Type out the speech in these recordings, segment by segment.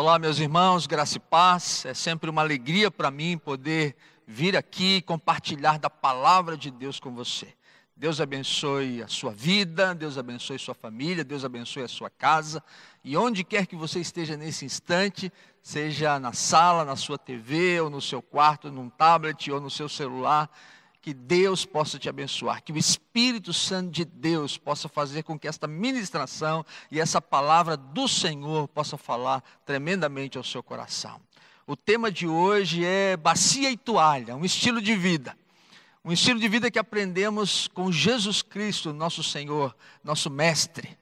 Olá, meus irmãos, graça e paz. É sempre uma alegria para mim poder vir aqui e compartilhar da palavra de Deus com você. Deus abençoe a sua vida, Deus abençoe sua família, Deus abençoe a sua casa. E onde quer que você esteja nesse instante, seja na sala, na sua TV, ou no seu quarto, num tablet ou no seu celular, que Deus possa te abençoar, que o Espírito Santo de Deus possa fazer com que esta ministração e essa palavra do Senhor possa falar tremendamente ao seu coração. O tema de hoje é bacia e toalha, um estilo de vida. Um estilo de vida que aprendemos com Jesus Cristo, nosso Senhor, nosso Mestre.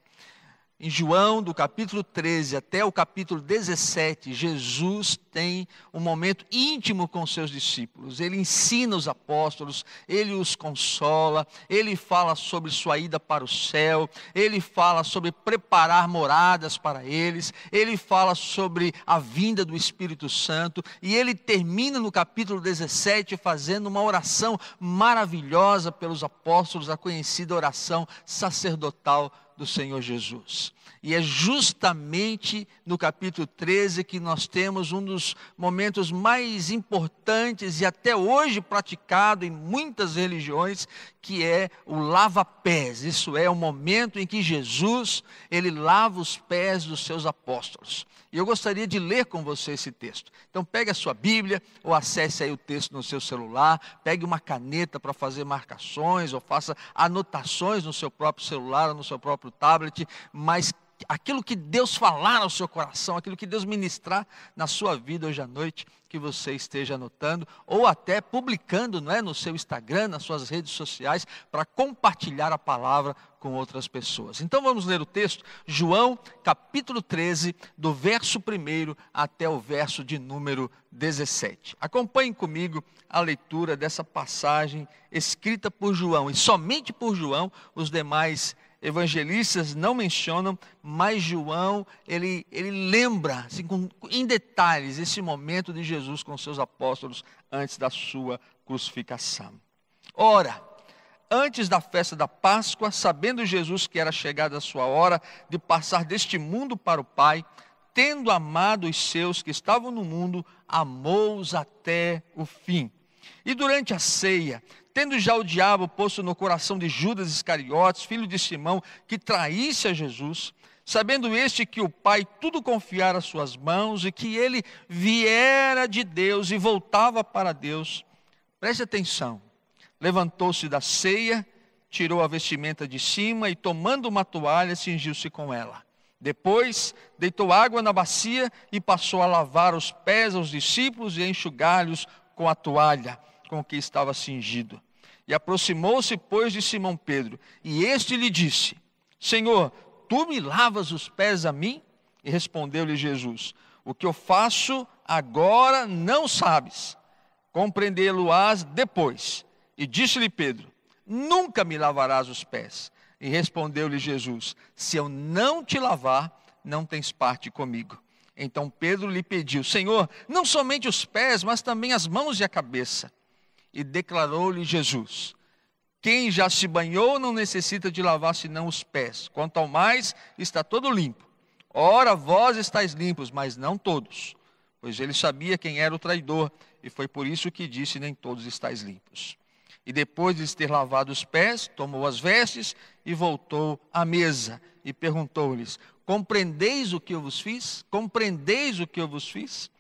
Em João, do capítulo 13 até o capítulo 17, Jesus tem um momento íntimo com seus discípulos. Ele ensina os apóstolos, ele os consola, ele fala sobre sua ida para o céu, ele fala sobre preparar moradas para eles, ele fala sobre a vinda do Espírito Santo e ele termina no capítulo 17 fazendo uma oração maravilhosa pelos apóstolos, a conhecida oração sacerdotal do Senhor Jesus. E é justamente no capítulo 13 que nós temos um dos momentos mais importantes e até hoje praticado em muitas religiões, que é o lava-pés. Isso é o momento em que Jesus, ele lava os pés dos seus apóstolos. E eu gostaria de ler com você esse texto. Então pegue a sua Bíblia ou acesse aí o texto no seu celular, pegue uma caneta para fazer marcações ou faça anotações no seu próprio celular ou no seu próprio tablet, mas aquilo que Deus falar ao seu coração, aquilo que Deus ministrar na sua vida hoje à noite, que você esteja anotando ou até publicando, não é, no seu Instagram, nas suas redes sociais, para compartilhar a palavra com outras pessoas. Então vamos ler o texto, João, capítulo 13, do verso 1 até o verso de número 17. Acompanhem comigo a leitura dessa passagem escrita por João e somente por João, os demais evangelistas não mencionam, mas João, ele, ele lembra assim, com, em detalhes esse momento de Jesus com seus apóstolos antes da sua crucificação. Ora, antes da festa da Páscoa, sabendo Jesus que era chegada a sua hora de passar deste mundo para o Pai, tendo amado os seus que estavam no mundo, amou-os até o fim. E durante a ceia, tendo já o diabo posto no coração de Judas Iscariotes, filho de Simão, que traísse a Jesus, sabendo este que o Pai tudo confiara às suas mãos e que ele viera de Deus e voltava para Deus, preste atenção, levantou-se da ceia, tirou a vestimenta de cima e, tomando uma toalha, cingiu-se com ela. Depois, deitou água na bacia e passou a lavar os pés aos discípulos e a enxugar-lhes com a toalha com que estava cingido. E aproximou-se, pois, de Simão Pedro. E este lhe disse: Senhor, tu me lavas os pés a mim? E respondeu-lhe Jesus: O que eu faço agora não sabes, compreendê-lo-ás depois. E disse-lhe Pedro: Nunca me lavarás os pés. E respondeu-lhe Jesus: Se eu não te lavar, não tens parte comigo. Então Pedro lhe pediu: Senhor, não somente os pés, mas também as mãos e a cabeça e declarou-lhe Jesus: Quem já se banhou não necessita de lavar senão os pés, quanto ao mais está todo limpo. Ora, vós estáis limpos, mas não todos. Pois ele sabia quem era o traidor, e foi por isso que disse: Nem todos estáis limpos. E depois de ter lavado os pés, tomou as vestes e voltou à mesa e perguntou-lhes: Compreendeis o que eu vos fiz? Compreendeis o que eu vos fiz?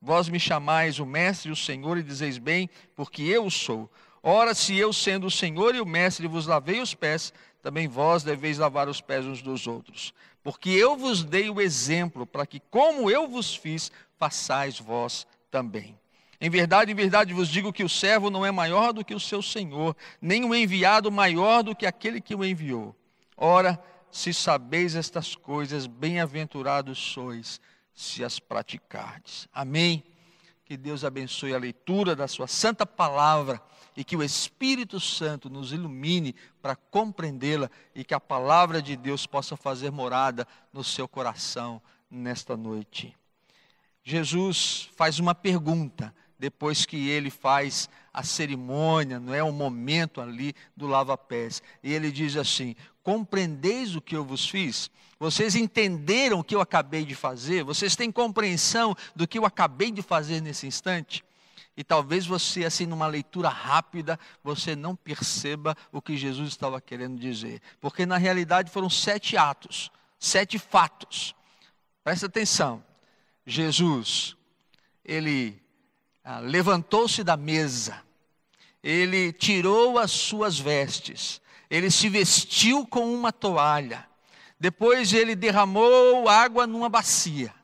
Vós me chamais o Mestre e o Senhor, e dizeis bem, porque eu o sou. Ora, se eu, sendo o Senhor e o Mestre, vos lavei os pés, também vós deveis lavar os pés uns dos outros. Porque eu vos dei o exemplo, para que, como eu vos fiz, façais vós também. Em verdade, em verdade vos digo que o servo não é maior do que o seu senhor, nem o enviado maior do que aquele que o enviou. Ora, se sabeis estas coisas, bem-aventurados sois se as praticardes. Amém. Que Deus abençoe a leitura da Sua santa palavra e que o Espírito Santo nos ilumine para compreendê-la e que a palavra de Deus possa fazer morada no seu coração nesta noite. Jesus faz uma pergunta depois que ele faz a cerimônia, não é o momento ali do lava-pés. E ele diz assim: compreendeis o que eu vos fiz? Vocês entenderam o que eu acabei de fazer? Vocês têm compreensão do que eu acabei de fazer nesse instante? E talvez você, assim, numa leitura rápida, você não perceba o que Jesus estava querendo dizer. Porque na realidade foram sete atos, sete fatos. Presta atenção. Jesus, ele ah, levantou-se da mesa, ele tirou as suas vestes, ele se vestiu com uma toalha, depois ele derramou água numa bacia,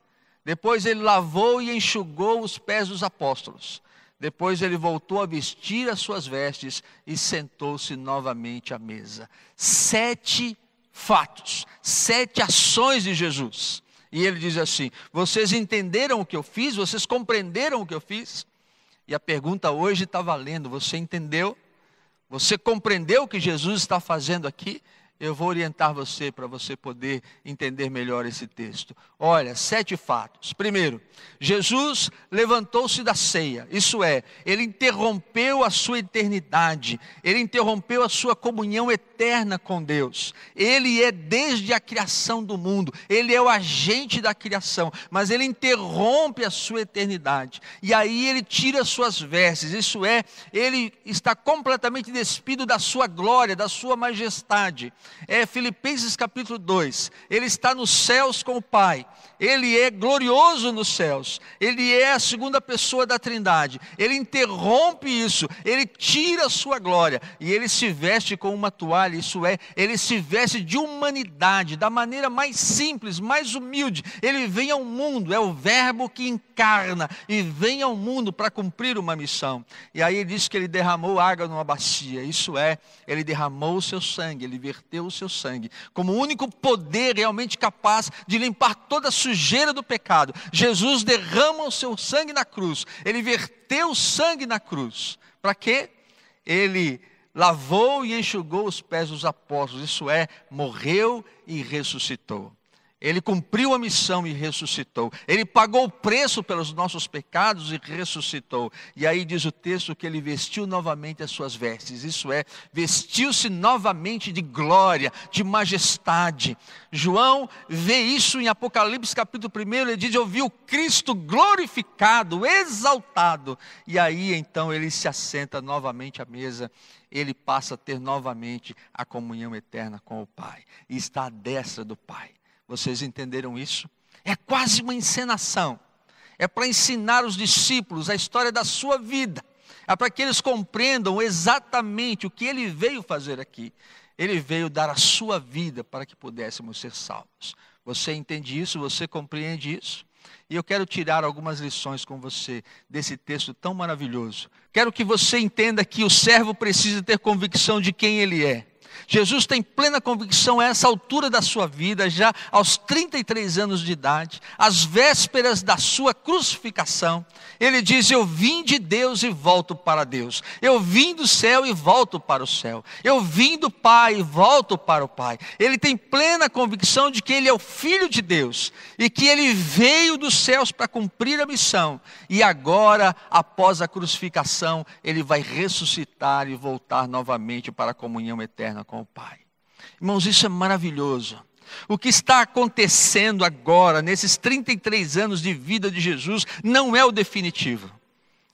depois ele lavou e enxugou os pés dos apóstolos. Depois ele voltou a vestir as suas vestes e sentou-se novamente à mesa. Sete fatos, sete ações de Jesus. E ele diz assim: Vocês entenderam o que eu fiz? Vocês compreenderam o que eu fiz? E a pergunta hoje está valendo: Você entendeu? Você compreendeu o que Jesus está fazendo aqui? Eu vou orientar você para você poder entender melhor esse texto. Olha, sete fatos. Primeiro, Jesus levantou-se da ceia, isso é, ele interrompeu a sua eternidade, ele interrompeu a sua comunhão eterna com Deus. Ele é desde a criação do mundo, ele é o agente da criação, mas ele interrompe a sua eternidade. E aí ele tira suas vestes, isso é, ele está completamente despido da sua glória, da sua majestade é Filipenses capítulo 2. Ele está nos céus com o Pai. Ele é glorioso nos céus. Ele é a segunda pessoa da Trindade. Ele interrompe isso. Ele tira a sua glória e ele se veste com uma toalha. Isso é, ele se veste de humanidade, da maneira mais simples, mais humilde. Ele vem ao mundo, é o Verbo que encarna e vem ao mundo para cumprir uma missão. E aí ele diz que ele derramou água numa bacia. Isso é, ele derramou o seu sangue, ele verteu o seu sangue como o único poder realmente capaz de limpar toda a sujeira do pecado. Jesus derrama o seu sangue na cruz, ele verteu o sangue na cruz. Para quê? Ele lavou e enxugou os pés dos apóstolos, isso é, morreu e ressuscitou. Ele cumpriu a missão e ressuscitou. Ele pagou o preço pelos nossos pecados e ressuscitou. E aí diz o texto que ele vestiu novamente as suas vestes. Isso é, vestiu-se novamente de glória, de majestade. João vê isso em Apocalipse capítulo 1. Ele diz: Eu vi o Cristo glorificado, exaltado. E aí então ele se assenta novamente à mesa. Ele passa a ter novamente a comunhão eterna com o Pai. E está à destra do Pai. Vocês entenderam isso? É quase uma encenação. É para ensinar os discípulos a história da sua vida. É para que eles compreendam exatamente o que ele veio fazer aqui. Ele veio dar a sua vida para que pudéssemos ser salvos. Você entende isso? Você compreende isso? E eu quero tirar algumas lições com você desse texto tão maravilhoso. Quero que você entenda que o servo precisa ter convicção de quem ele é. Jesus tem plena convicção a essa altura da sua vida, já aos 33 anos de idade, às vésperas da sua crucificação. Ele diz: Eu vim de Deus e volto para Deus. Eu vim do céu e volto para o céu. Eu vim do Pai e volto para o Pai. Ele tem plena convicção de que ele é o Filho de Deus e que ele veio dos céus para cumprir a missão. E agora, após a crucificação, ele vai ressuscitar e voltar novamente para a comunhão com o Pai. Irmãos, isso é maravilhoso. O que está acontecendo agora, nesses 33 anos de vida de Jesus, não é o definitivo.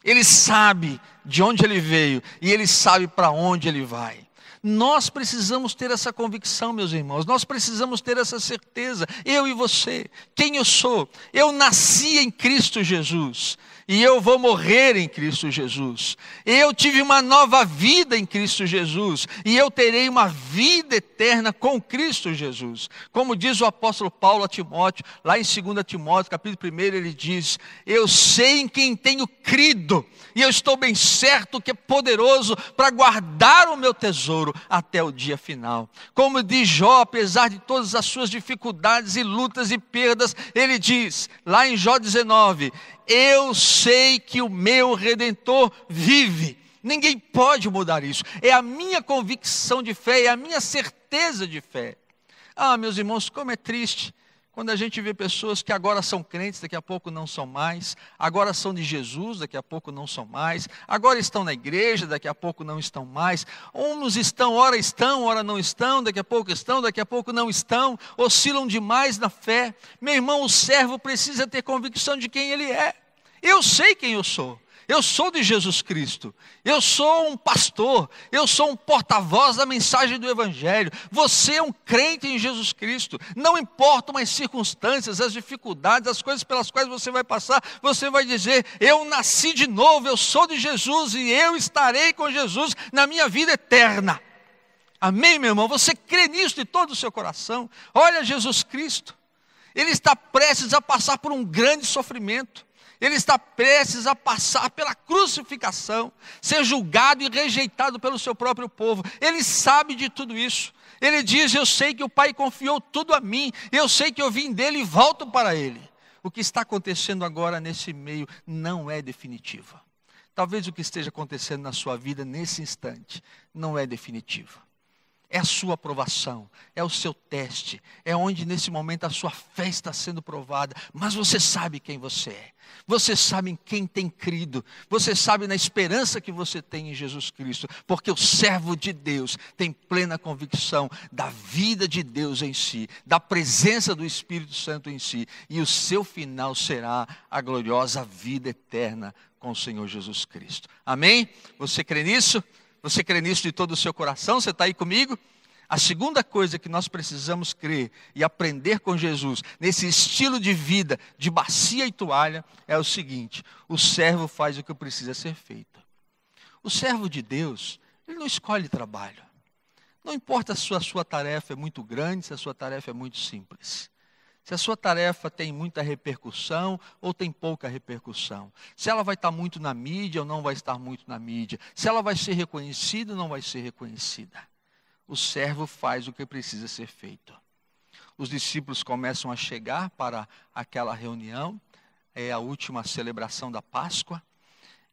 Ele sabe de onde ele veio e ele sabe para onde ele vai. Nós precisamos ter essa convicção, meus irmãos, nós precisamos ter essa certeza, eu e você, quem eu sou. Eu nasci em Cristo Jesus e eu vou morrer em Cristo Jesus. Eu tive uma nova vida em Cristo Jesus e eu terei uma vida eterna com Cristo Jesus. Como diz o apóstolo Paulo a Timóteo, lá em 2 Timóteo, capítulo 1, ele diz: Eu sei em quem tenho crido e eu estou bem certo que é poderoso para guardar o meu tesouro até o dia final. Como diz Jó, apesar de todas as suas dificuldades e lutas e perdas, ele diz, lá em Jó 19: eu sei que o meu redentor vive. Ninguém pode mudar isso. É a minha convicção de fé, é a minha certeza de fé. Ah, meus irmãos, como é triste Quando a gente vê pessoas que agora são crentes, daqui a pouco não são mais, agora são de Jesus, daqui a pouco não são mais, agora estão na igreja, daqui a pouco não estão mais, uns estão, ora estão, ora não estão, daqui a pouco estão, daqui a pouco não estão, oscilam demais na fé. Meu irmão, o servo precisa ter convicção de quem ele é. Eu sei quem eu sou. Eu sou de Jesus Cristo. Eu sou um pastor. Eu sou um porta-voz da mensagem do Evangelho. Você é um crente em Jesus Cristo. Não importam as circunstâncias, as dificuldades, as coisas pelas quais você vai passar, você vai dizer: Eu nasci de novo, eu sou de Jesus e eu estarei com Jesus na minha vida eterna. Amém, meu irmão? Você crê nisso de todo o seu coração? Olha Jesus Cristo. Ele está prestes a passar por um grande sofrimento ele está prestes a passar pela crucificação, ser julgado e rejeitado pelo seu próprio povo. Ele sabe de tudo isso. Ele diz: Eu sei que o Pai confiou tudo a mim, eu sei que eu vim dele e volto para ele. O que está acontecendo agora nesse meio não é definitivo. Talvez o que esteja acontecendo na sua vida nesse instante não é definitivo é a sua aprovação, é o seu teste, é onde nesse momento a sua fé está sendo provada, mas você sabe quem você é, você sabe em quem tem crido, você sabe na esperança que você tem em Jesus Cristo, porque o servo de Deus tem plena convicção da vida de Deus em si, da presença do Espírito Santo em si, e o seu final será a gloriosa vida eterna com o Senhor Jesus Cristo. Amém? Você crê nisso? Você crê nisso de todo o seu coração? Você está aí comigo? A segunda coisa que nós precisamos crer e aprender com Jesus, nesse estilo de vida de bacia e toalha, é o seguinte: o servo faz o que precisa ser feito. O servo de Deus, ele não escolhe trabalho. Não importa se a sua tarefa é muito grande, se a sua tarefa é muito simples. Se a sua tarefa tem muita repercussão ou tem pouca repercussão. Se ela vai estar muito na mídia ou não vai estar muito na mídia. Se ela vai ser reconhecida ou não vai ser reconhecida. O servo faz o que precisa ser feito. Os discípulos começam a chegar para aquela reunião, é a última celebração da Páscoa.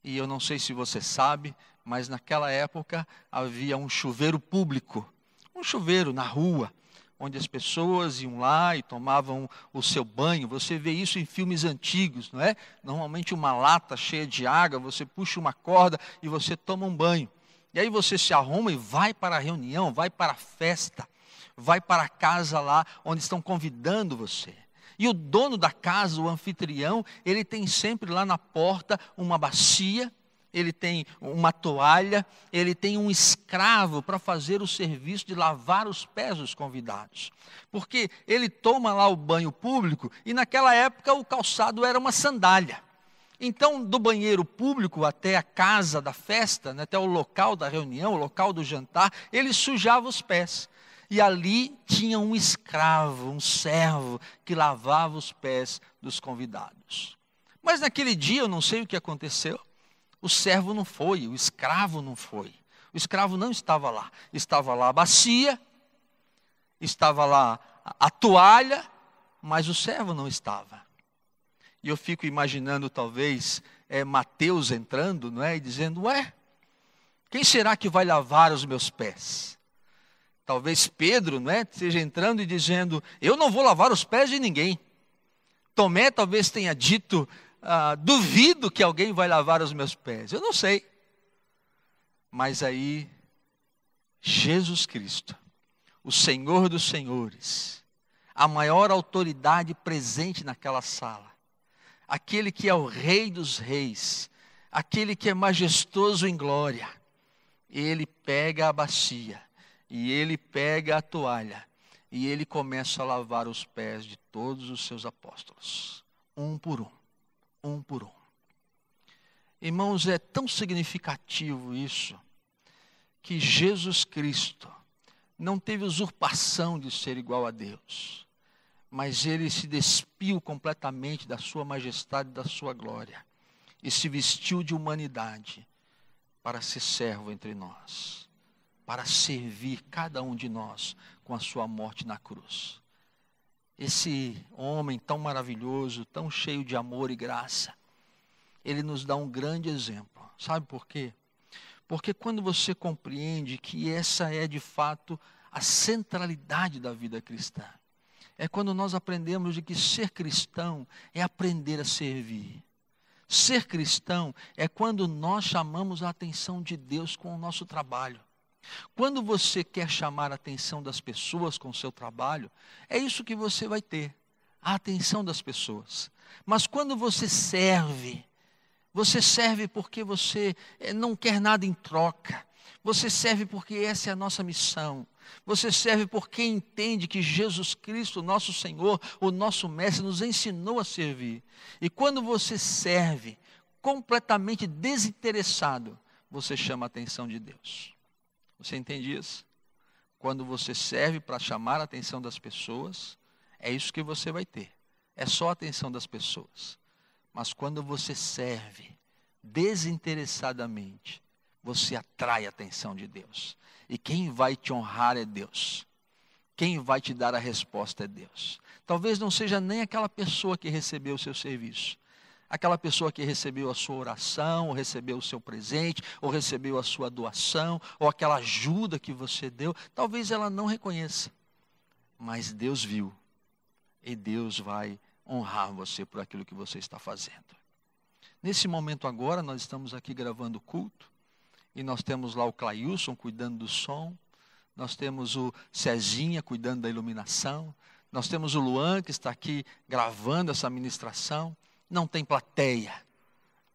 E eu não sei se você sabe, mas naquela época havia um chuveiro público, um chuveiro na rua, onde as pessoas iam lá e tomavam o seu banho. Você vê isso em filmes antigos, não é? Normalmente uma lata cheia de água, você puxa uma corda e você toma um banho. E aí você se arruma e vai para a reunião, vai para a festa, vai para a casa lá onde estão convidando você. E o dono da casa, o anfitrião, ele tem sempre lá na porta uma bacia ele tem uma toalha, ele tem um escravo para fazer o serviço de lavar os pés dos convidados. Porque ele toma lá o banho público e naquela época o calçado era uma sandália. Então, do banheiro público até a casa da festa, né, até o local da reunião, o local do jantar, ele sujava os pés. E ali tinha um escravo, um servo, que lavava os pés dos convidados. Mas naquele dia, eu não sei o que aconteceu, o servo não foi, o escravo não foi. O escravo não estava lá. Estava lá a bacia, estava lá a toalha, mas o servo não estava. E eu fico imaginando, talvez, é, Mateus entrando, não é? E dizendo: Ué, quem será que vai lavar os meus pés? Talvez Pedro, não é? Esteja entrando e dizendo: Eu não vou lavar os pés de ninguém. Tomé talvez tenha dito: ah, duvido que alguém vai lavar os meus pés. Eu não sei. Mas aí, Jesus Cristo, o Senhor dos Senhores, a maior autoridade presente naquela sala, aquele que é o Rei dos Reis, aquele que é majestoso em glória, ele pega a bacia e ele pega a toalha e ele começa a lavar os pés de todos os seus apóstolos, um por um um por um. Irmãos, é tão significativo isso, que Jesus Cristo não teve usurpação de ser igual a Deus, mas ele se despiu completamente da sua majestade e da sua glória, e se vestiu de humanidade para ser servo entre nós, para servir cada um de nós com a sua morte na cruz esse homem tão maravilhoso, tão cheio de amor e graça, ele nos dá um grande exemplo. Sabe por quê? Porque quando você compreende que essa é de fato a centralidade da vida cristã, é quando nós aprendemos de que ser cristão é aprender a servir. Ser cristão é quando nós chamamos a atenção de Deus com o nosso trabalho. Quando você quer chamar a atenção das pessoas com o seu trabalho, é isso que você vai ter, a atenção das pessoas. Mas quando você serve, você serve porque você eh, não quer nada em troca. Você serve porque essa é a nossa missão. Você serve porque entende que Jesus Cristo, nosso Senhor, o nosso Mestre, nos ensinou a servir. E quando você serve completamente desinteressado, você chama a atenção de Deus. Você entende isso? Quando você serve para chamar a atenção das pessoas, é isso que você vai ter. É só a atenção das pessoas. Mas quando você serve desinteressadamente, você atrai a atenção de Deus. E quem vai te honrar é Deus. Quem vai te dar a resposta é Deus. Talvez não seja nem aquela pessoa que recebeu o seu serviço, aquela pessoa que recebeu a sua oração, ou recebeu o seu presente, ou recebeu a sua doação, ou aquela ajuda que você deu, talvez ela não reconheça. Mas Deus viu. E Deus vai honrar você por aquilo que você está fazendo. Nesse momento agora, nós estamos aqui gravando o culto, e nós temos lá o Clailson cuidando do som, nós temos o Cezinha cuidando da iluminação, nós temos o Luan que está aqui gravando essa ministração, não tem plateia.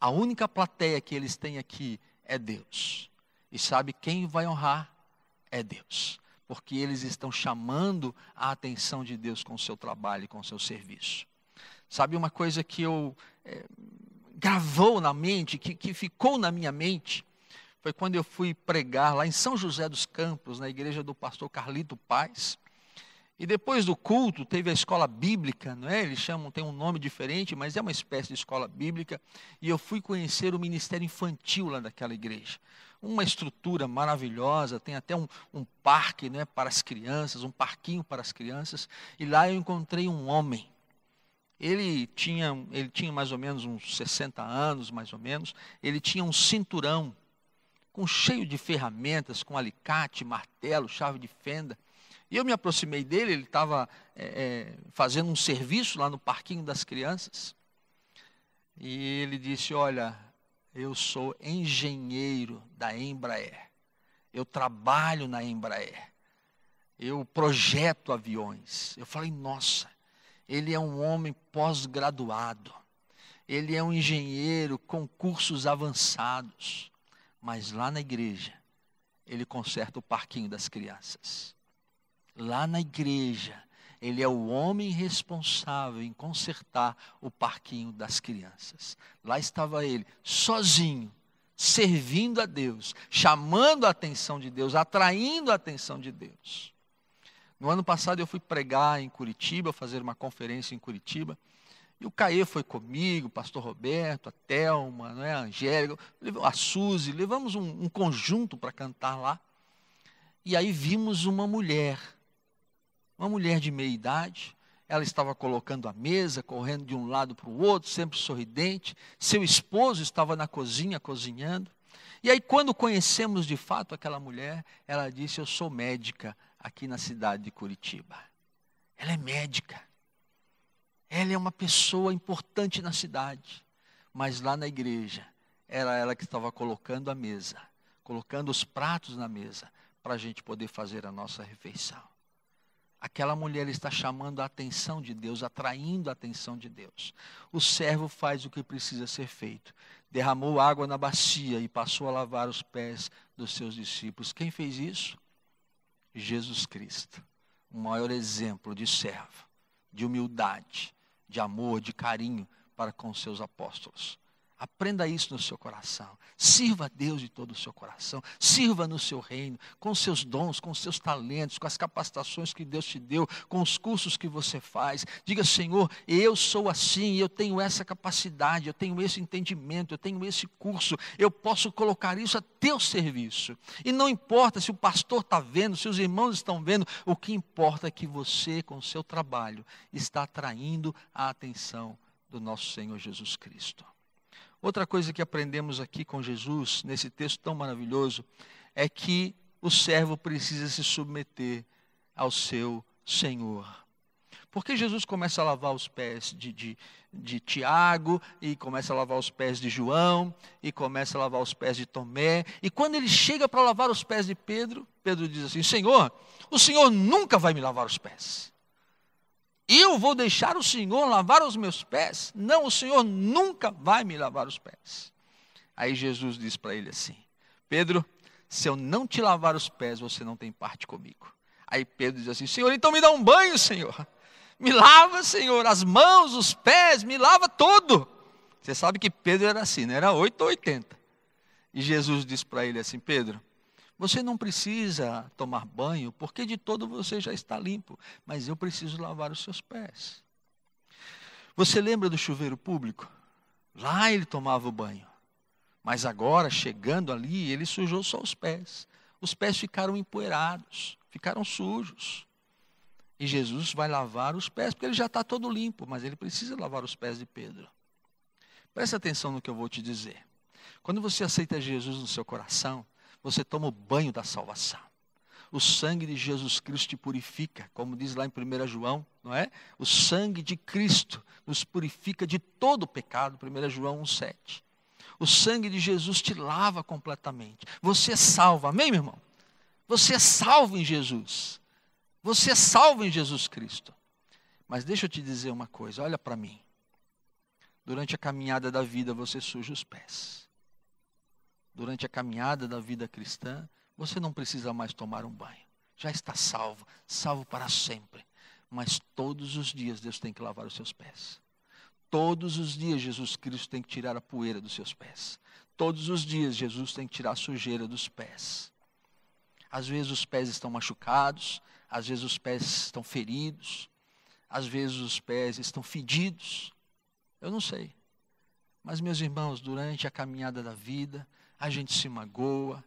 A única plateia que eles têm aqui é Deus. E sabe quem vai honrar? É Deus. Porque eles estão chamando a atenção de Deus com o seu trabalho e com o seu serviço. Sabe uma coisa que eu é, gravou na mente, que, que ficou na minha mente, foi quando eu fui pregar lá em São José dos Campos, na igreja do pastor Carlito Paz. E depois do culto teve a escola bíblica, não é? Eles chamam, tem um nome diferente, mas é uma espécie de escola bíblica. E eu fui conhecer o ministério infantil lá daquela igreja. Uma estrutura maravilhosa, tem até um, um parque né, para as crianças, um parquinho para as crianças. E lá eu encontrei um homem. Ele tinha, ele tinha mais ou menos uns 60 anos, mais ou menos. Ele tinha um cinturão com cheio de ferramentas, com alicate, martelo, chave de fenda. E eu me aproximei dele, ele estava é, é, fazendo um serviço lá no parquinho das crianças. E ele disse: Olha, eu sou engenheiro da Embraer. Eu trabalho na Embraer. Eu projeto aviões. Eu falei: Nossa, ele é um homem pós-graduado. Ele é um engenheiro com cursos avançados. Mas lá na igreja, ele conserta o parquinho das crianças. Lá na igreja, ele é o homem responsável em consertar o parquinho das crianças. Lá estava ele, sozinho, servindo a Deus, chamando a atenção de Deus, atraindo a atenção de Deus. No ano passado eu fui pregar em Curitiba, fazer uma conferência em Curitiba. E o Caê foi comigo, o pastor Roberto, a Thelma, né, a Angélica, a Suzy, levamos um, um conjunto para cantar lá. E aí vimos uma mulher, uma mulher de meia idade, ela estava colocando a mesa, correndo de um lado para o outro, sempre sorridente. Seu esposo estava na cozinha cozinhando. E aí, quando conhecemos de fato aquela mulher, ela disse: Eu sou médica aqui na cidade de Curitiba. Ela é médica. Ela é uma pessoa importante na cidade, mas lá na igreja era ela que estava colocando a mesa, colocando os pratos na mesa para a gente poder fazer a nossa refeição. Aquela mulher está chamando a atenção de Deus, atraindo a atenção de Deus. O servo faz o que precisa ser feito. Derramou água na bacia e passou a lavar os pés dos seus discípulos. Quem fez isso? Jesus Cristo, o maior exemplo de servo, de humildade, de amor, de carinho para com seus apóstolos. Aprenda isso no seu coração. Sirva a Deus de todo o seu coração. Sirva no seu reino, com seus dons, com seus talentos, com as capacitações que Deus te deu, com os cursos que você faz. Diga, Senhor, eu sou assim, eu tenho essa capacidade, eu tenho esse entendimento, eu tenho esse curso, eu posso colocar isso a teu serviço. E não importa se o pastor está vendo, se os irmãos estão vendo, o que importa é que você, com o seu trabalho, está atraindo a atenção do nosso Senhor Jesus Cristo. Outra coisa que aprendemos aqui com Jesus, nesse texto tão maravilhoso, é que o servo precisa se submeter ao seu Senhor. Porque Jesus começa a lavar os pés de, de, de, Tiago, e começa a lavar os pés de João, e começa a lavar os pés de Tomé. E quando ele chega para lavar os pés de Pedro, Pedro diz assim: Senhor, o Senhor nunca vai me lavar os pés. Eu vou deixar o Senhor lavar os meus pés? Não, o Senhor nunca vai me lavar os pés. Aí Jesus diz para ele assim: Pedro, se eu não te lavar os pés, você não tem parte comigo. Aí Pedro diz assim: Senhor, então me dá um banho, Senhor. Me lava, Senhor, as mãos, os pés, me lava todo. Você sabe que Pedro era assim, não era 8 ou 80. E Jesus disse para ele assim: Pedro, você não precisa tomar banho, porque de todo você já está limpo, mas eu preciso lavar os seus pés. Você lembra do chuveiro público? Lá ele tomava o banho. Mas agora, chegando ali, ele sujou só os pés. Os pés ficaram empoeirados, ficaram sujos. E Jesus vai lavar os pés, porque ele já está todo limpo, mas ele precisa lavar os pés de Pedro. Preste atenção no que eu vou te dizer. Quando você aceita Jesus no seu coração, você toma o banho da salvação. O sangue de Jesus Cristo te purifica, como diz lá em 1 João, não é? O sangue de Cristo nos purifica de todo o pecado, 1 João 1,7. O sangue de Jesus te lava completamente. Você é salvo, amém, meu irmão? Você é salvo em Jesus. Você é salvo em Jesus Cristo. Mas deixa eu te dizer uma coisa, olha para mim. Durante a caminhada da vida você suja os pés. Durante a caminhada da vida cristã, você não precisa mais tomar um banho. Já está salvo, salvo para sempre. Mas todos os dias Deus tem que lavar os seus pés. Todos os dias Jesus Cristo tem que tirar a poeira dos seus pés. Todos os dias Jesus tem que tirar a sujeira dos pés. Às vezes os pés estão machucados, às vezes os pés estão feridos, às vezes os pés estão fedidos. Eu não sei. Mas, meus irmãos, durante a caminhada da vida, a gente se magoa,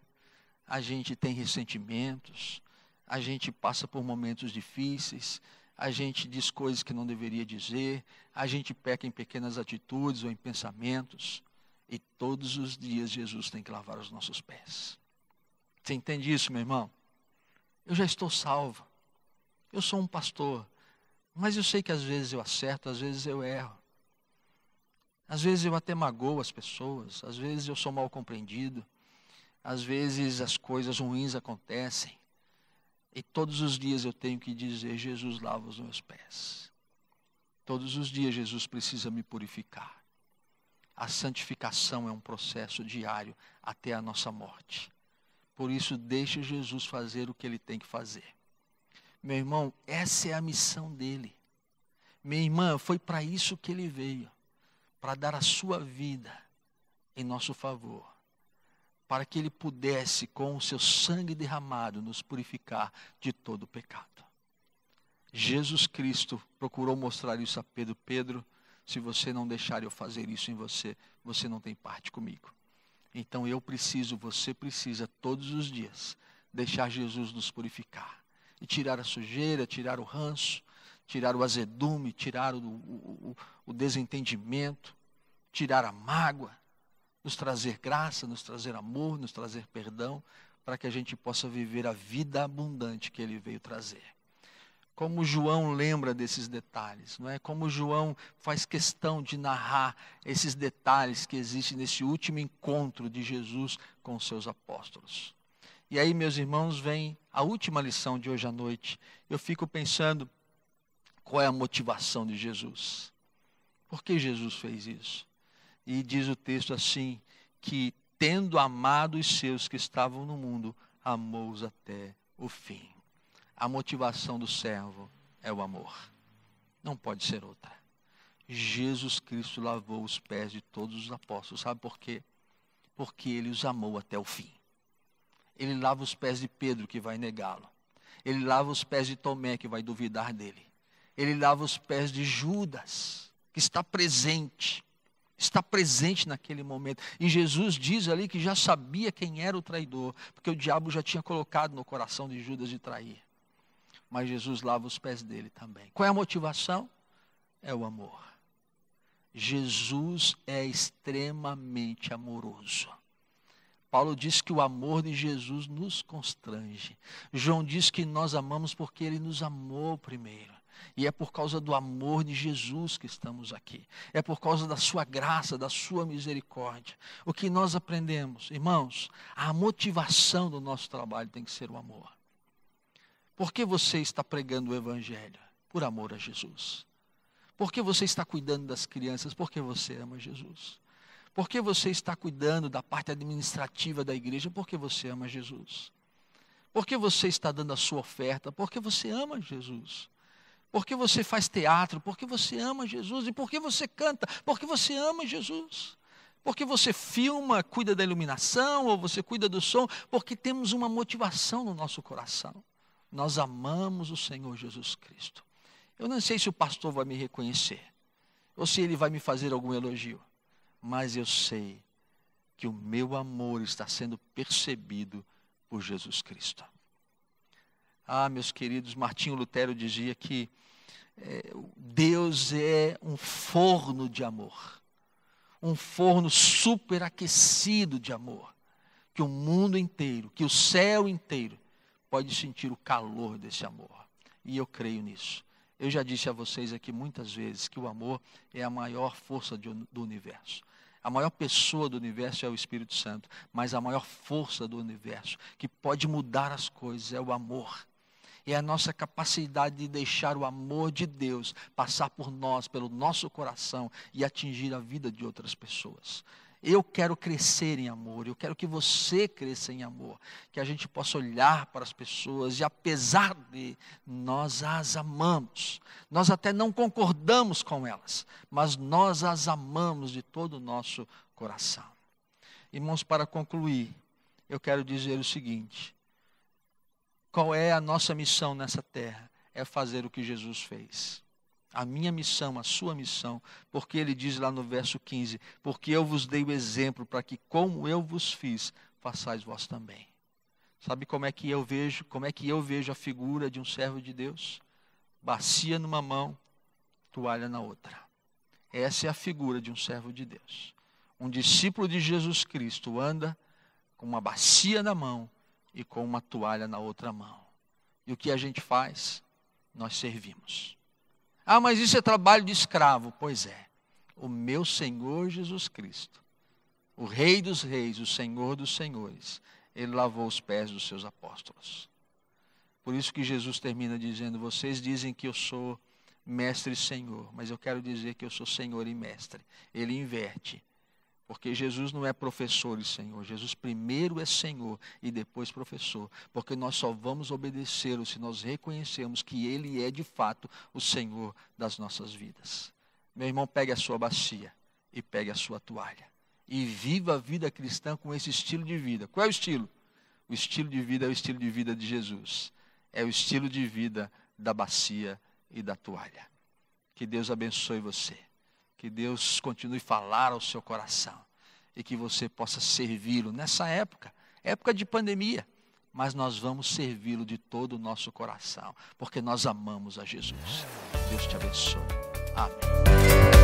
a gente tem ressentimentos, a gente passa por momentos difíceis, a gente diz coisas que não deveria dizer, a gente peca em pequenas atitudes ou em pensamentos, e todos os dias Jesus tem que lavar os nossos pés. Você entende isso, meu irmão? Eu já estou salvo. Eu sou um pastor, mas eu sei que às vezes eu acerto, às vezes eu erro. Às vezes eu até magoo as pessoas, às vezes eu sou mal compreendido, às vezes as coisas ruins acontecem. E todos os dias eu tenho que dizer: Jesus lava os meus pés. Todos os dias Jesus precisa me purificar. A santificação é um processo diário até a nossa morte. Por isso, deixe Jesus fazer o que ele tem que fazer. Meu irmão, essa é a missão dele. Minha irmã, foi para isso que ele veio para dar a sua vida em nosso favor, para que ele pudesse, com o seu sangue derramado, nos purificar de todo pecado. Jesus Cristo procurou mostrar isso a Pedro. Pedro, se você não deixar eu fazer isso em você, você não tem parte comigo. Então eu preciso, você precisa, todos os dias, deixar Jesus nos purificar e tirar a sujeira, tirar o ranço, tirar o azedume, tirar o, o, o desentendimento, tirar a mágoa, nos trazer graça, nos trazer amor, nos trazer perdão, para que a gente possa viver a vida abundante que ele veio trazer. Como João lembra desses detalhes, não é? Como João faz questão de narrar esses detalhes que existem nesse último encontro de Jesus com os seus apóstolos. E aí, meus irmãos, vem a última lição de hoje à noite. Eu fico pensando qual é a motivação de Jesus. Por que Jesus fez isso? E diz o texto assim: que tendo amado os seus que estavam no mundo, amou-os até o fim. A motivação do servo é o amor. Não pode ser outra. Jesus Cristo lavou os pés de todos os apóstolos. Sabe por quê? Porque ele os amou até o fim. Ele lava os pés de Pedro, que vai negá-lo. Ele lava os pés de Tomé, que vai duvidar dele. Ele lava os pés de Judas, que está presente. Está presente naquele momento. E Jesus diz ali que já sabia quem era o traidor, porque o diabo já tinha colocado no coração de Judas de trair. Mas Jesus lava os pés dele também. Qual é a motivação? É o amor. Jesus é extremamente amoroso. Paulo diz que o amor de Jesus nos constrange. João diz que nós amamos porque ele nos amou primeiro. E é por causa do amor de Jesus que estamos aqui. É por causa da sua graça, da sua misericórdia. O que nós aprendemos, irmãos, a motivação do nosso trabalho tem que ser o amor. Por que você está pregando o evangelho? Por amor a Jesus. Por que você está cuidando das crianças? Porque você ama Jesus. Por que você está cuidando da parte administrativa da igreja? Porque você ama Jesus. Por que você está dando a sua oferta? Porque você ama Jesus. Por que você faz teatro? Porque você ama Jesus. E por que você canta? Porque você ama Jesus. Porque você filma, cuida da iluminação, ou você cuida do som, porque temos uma motivação no nosso coração. Nós amamos o Senhor Jesus Cristo. Eu não sei se o pastor vai me reconhecer, ou se ele vai me fazer algum elogio mas eu sei que o meu amor está sendo percebido por Jesus Cristo. Ah, meus queridos, Martinho Lutero dizia que Deus é um forno de amor, um forno superaquecido de amor, que o mundo inteiro, que o céu inteiro pode sentir o calor desse amor. E eu creio nisso. Eu já disse a vocês aqui muitas vezes que o amor é a maior força do universo. A maior pessoa do universo é o Espírito Santo, mas a maior força do universo que pode mudar as coisas é o amor. É a nossa capacidade de deixar o amor de Deus passar por nós, pelo nosso coração e atingir a vida de outras pessoas. Eu quero crescer em amor, eu quero que você cresça em amor, que a gente possa olhar para as pessoas e, apesar de nós as amamos, nós até não concordamos com elas, mas nós as amamos de todo o nosso coração. Irmãos, para concluir, eu quero dizer o seguinte: qual é a nossa missão nessa terra? É fazer o que Jesus fez a minha missão, a sua missão, porque ele diz lá no verso 15: Porque eu vos dei o exemplo para que, como eu vos fiz, façais vós também. Sabe como é que eu vejo, como é que eu vejo a figura de um servo de Deus? Bacia numa mão, toalha na outra. Essa é a figura de um servo de Deus. Um discípulo de Jesus Cristo anda com uma bacia na mão e com uma toalha na outra mão. E o que a gente faz? Nós servimos. Ah, mas isso é trabalho de escravo. Pois é. O meu Senhor Jesus Cristo, o Rei dos Reis, o Senhor dos Senhores, ele lavou os pés dos seus apóstolos. Por isso que Jesus termina dizendo: Vocês dizem que eu sou mestre e senhor, mas eu quero dizer que eu sou senhor e mestre. Ele inverte. Porque Jesus não é professor e Senhor. Jesus primeiro é Senhor e depois professor. Porque nós só vamos obedecê-lo se nós reconhecermos que Ele é de fato o Senhor das nossas vidas. Meu irmão, pegue a sua bacia e pegue a sua toalha. E viva a vida cristã com esse estilo de vida. Qual é o estilo? O estilo de vida é o estilo de vida de Jesus. É o estilo de vida da bacia e da toalha. Que Deus abençoe você. Que Deus continue a falar ao seu coração e que você possa servi-lo nessa época, época de pandemia, mas nós vamos servi-lo de todo o nosso coração, porque nós amamos a Jesus. Deus te abençoe. Amém.